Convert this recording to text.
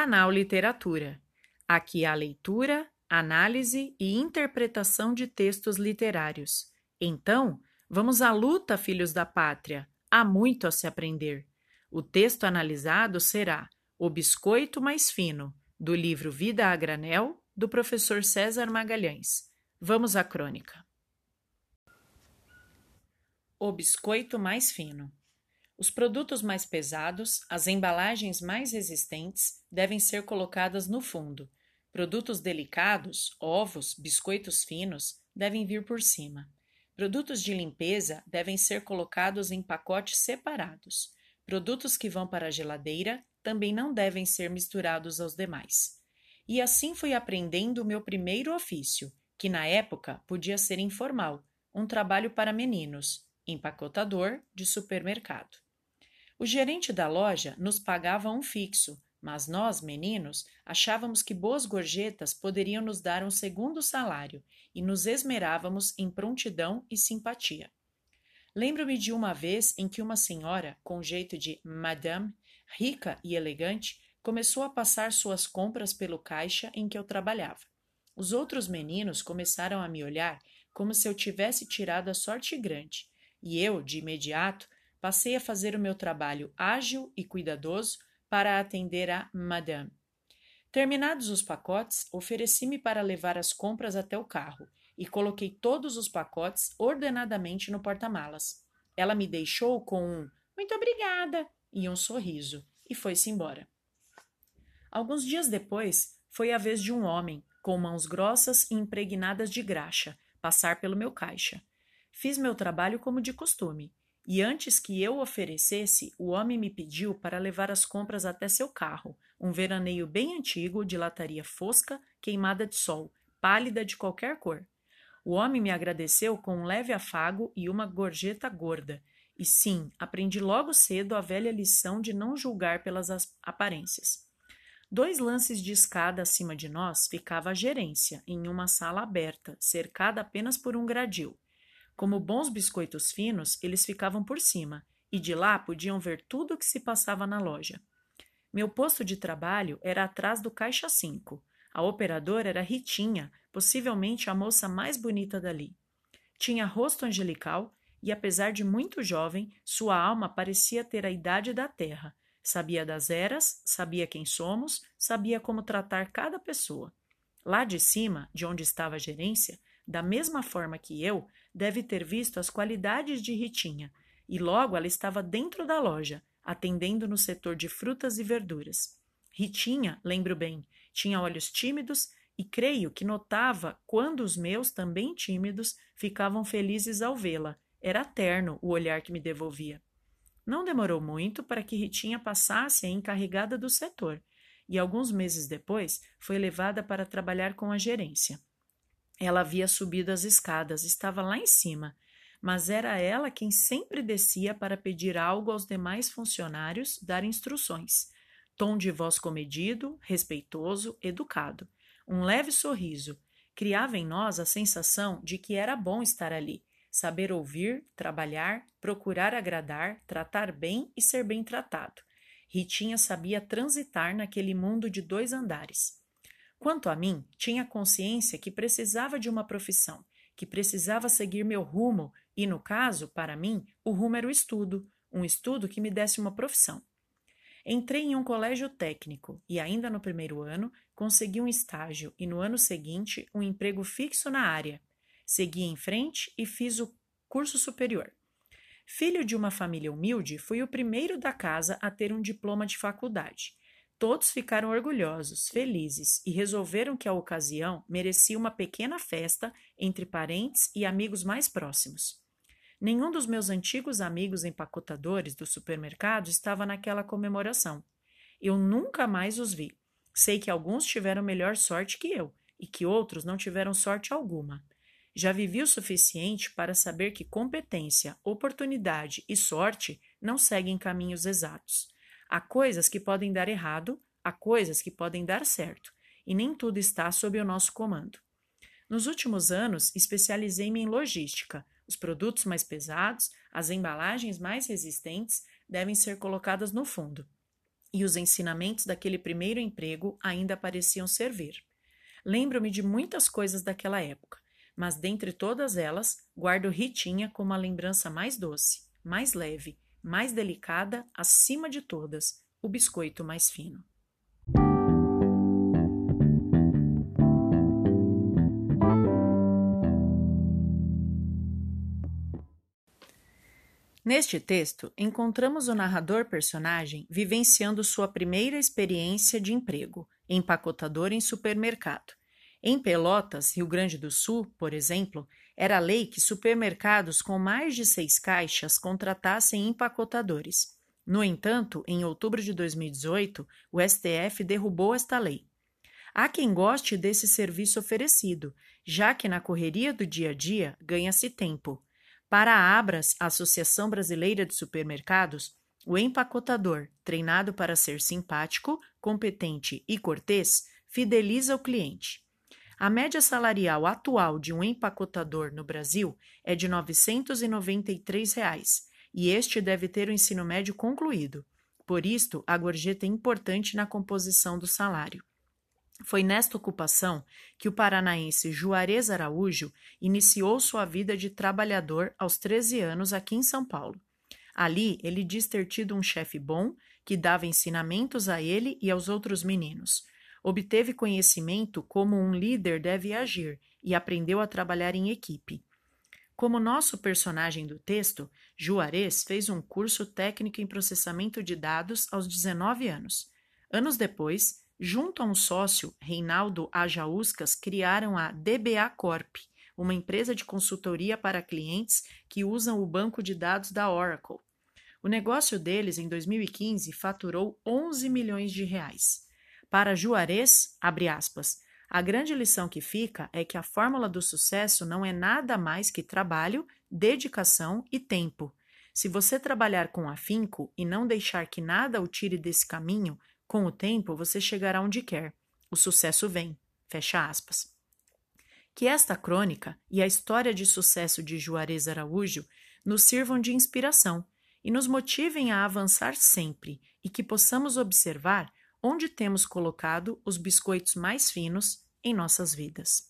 Canal Literatura. Aqui há leitura, análise e interpretação de textos literários. Então, vamos à luta, filhos da pátria. Há muito a se aprender. O texto analisado será O Biscoito Mais Fino, do livro Vida a Granel, do professor César Magalhães. Vamos à crônica. O biscoito mais fino. Os produtos mais pesados, as embalagens mais resistentes, devem ser colocadas no fundo. Produtos delicados, ovos, biscoitos finos, devem vir por cima. Produtos de limpeza devem ser colocados em pacotes separados. Produtos que vão para a geladeira também não devem ser misturados aos demais. E assim fui aprendendo o meu primeiro ofício, que na época podia ser informal, um trabalho para meninos, empacotador de supermercado. O gerente da loja nos pagava um fixo, mas nós, meninos, achávamos que boas gorjetas poderiam nos dar um segundo salário e nos esmerávamos em prontidão e simpatia. Lembro-me de uma vez em que uma senhora, com jeito de madame, rica e elegante, começou a passar suas compras pelo caixa em que eu trabalhava. Os outros meninos começaram a me olhar como se eu tivesse tirado a sorte grande, e eu, de imediato, passei a fazer o meu trabalho ágil e cuidadoso para atender a Madame. Terminados os pacotes, ofereci-me para levar as compras até o carro e coloquei todos os pacotes ordenadamente no porta-malas. Ela me deixou com um muito obrigada e um sorriso e foi-se embora. Alguns dias depois, foi a vez de um homem, com mãos grossas e impregnadas de graxa, passar pelo meu caixa. Fiz meu trabalho como de costume e antes que eu oferecesse, o homem me pediu para levar as compras até seu carro, um veraneio bem antigo, de lataria fosca, queimada de sol, pálida de qualquer cor. O homem me agradeceu com um leve afago e uma gorjeta gorda. E sim, aprendi logo cedo a velha lição de não julgar pelas aparências. Dois lances de escada acima de nós ficava a gerência, em uma sala aberta, cercada apenas por um gradil. Como bons biscoitos finos, eles ficavam por cima, e de lá podiam ver tudo o que se passava na loja. Meu posto de trabalho era atrás do caixa 5. A operadora era Ritinha, possivelmente a moça mais bonita dali. Tinha rosto angelical e, apesar de muito jovem, sua alma parecia ter a idade da terra. Sabia das eras, sabia quem somos, sabia como tratar cada pessoa. Lá de cima, de onde estava a gerência, da mesma forma que eu, deve ter visto as qualidades de Ritinha, e logo ela estava dentro da loja, atendendo no setor de frutas e verduras. Ritinha, lembro bem, tinha olhos tímidos e creio que notava quando os meus, também tímidos, ficavam felizes ao vê-la. Era terno o olhar que me devolvia. Não demorou muito para que Ritinha passasse a encarregada do setor, e alguns meses depois foi levada para trabalhar com a gerência. Ela havia subido as escadas, estava lá em cima, mas era ela quem sempre descia para pedir algo aos demais funcionários, dar instruções. Tom de voz comedido, respeitoso, educado. Um leve sorriso criava em nós a sensação de que era bom estar ali, saber ouvir, trabalhar, procurar agradar, tratar bem e ser bem tratado. Ritinha sabia transitar naquele mundo de dois andares. Quanto a mim, tinha consciência que precisava de uma profissão, que precisava seguir meu rumo, e no caso, para mim, o rumo era o estudo, um estudo que me desse uma profissão. Entrei em um colégio técnico e, ainda no primeiro ano, consegui um estágio e, no ano seguinte, um emprego fixo na área. Segui em frente e fiz o curso superior. Filho de uma família humilde, fui o primeiro da casa a ter um diploma de faculdade. Todos ficaram orgulhosos, felizes e resolveram que a ocasião merecia uma pequena festa entre parentes e amigos mais próximos. Nenhum dos meus antigos amigos empacotadores do supermercado estava naquela comemoração. Eu nunca mais os vi. Sei que alguns tiveram melhor sorte que eu e que outros não tiveram sorte alguma. Já vivi o suficiente para saber que competência, oportunidade e sorte não seguem caminhos exatos. Há coisas que podem dar errado, há coisas que podem dar certo, e nem tudo está sob o nosso comando. Nos últimos anos, especializei-me em logística. Os produtos mais pesados, as embalagens mais resistentes devem ser colocadas no fundo. e os ensinamentos daquele primeiro emprego ainda pareciam servir. Lembro-me de muitas coisas daquela época, mas dentre todas elas, guardo Ritinha como a lembrança mais doce, mais leve, mais delicada, acima de todas, o biscoito mais fino. Neste texto, encontramos o narrador-personagem vivenciando sua primeira experiência de emprego, empacotador em supermercado. Em Pelotas, Rio Grande do Sul, por exemplo, era lei que supermercados com mais de seis caixas contratassem empacotadores. No entanto, em outubro de 2018, o STF derrubou esta lei. Há quem goste desse serviço oferecido, já que na correria do dia a dia ganha-se tempo. Para a Abras, a Associação Brasileira de Supermercados, o empacotador, treinado para ser simpático, competente e cortês, fideliza o cliente. A média salarial atual de um empacotador no Brasil é de 993 reais, e este deve ter o ensino médio concluído. Por isto, a gorjeta é importante na composição do salário. Foi nesta ocupação que o paranaense Juarez Araújo iniciou sua vida de trabalhador aos 13 anos aqui em São Paulo. Ali, ele diz ter tido um chefe bom que dava ensinamentos a ele e aos outros meninos. Obteve conhecimento como um líder deve agir e aprendeu a trabalhar em equipe. Como nosso personagem do texto, Juarez fez um curso técnico em processamento de dados aos 19 anos. Anos depois, Junto a um sócio, Reinaldo Ajauscas, criaram a DBA Corp, uma empresa de consultoria para clientes que usam o banco de dados da Oracle. O negócio deles, em 2015, faturou 11 milhões de reais. Para Juarez, abre aspas, a grande lição que fica é que a fórmula do sucesso não é nada mais que trabalho, dedicação e tempo. Se você trabalhar com afinco e não deixar que nada o tire desse caminho, com o tempo, você chegará onde quer. O sucesso vem. Fecha aspas. Que esta crônica e a história de sucesso de Juarez Araújo nos sirvam de inspiração e nos motivem a avançar sempre e que possamos observar onde temos colocado os biscoitos mais finos em nossas vidas.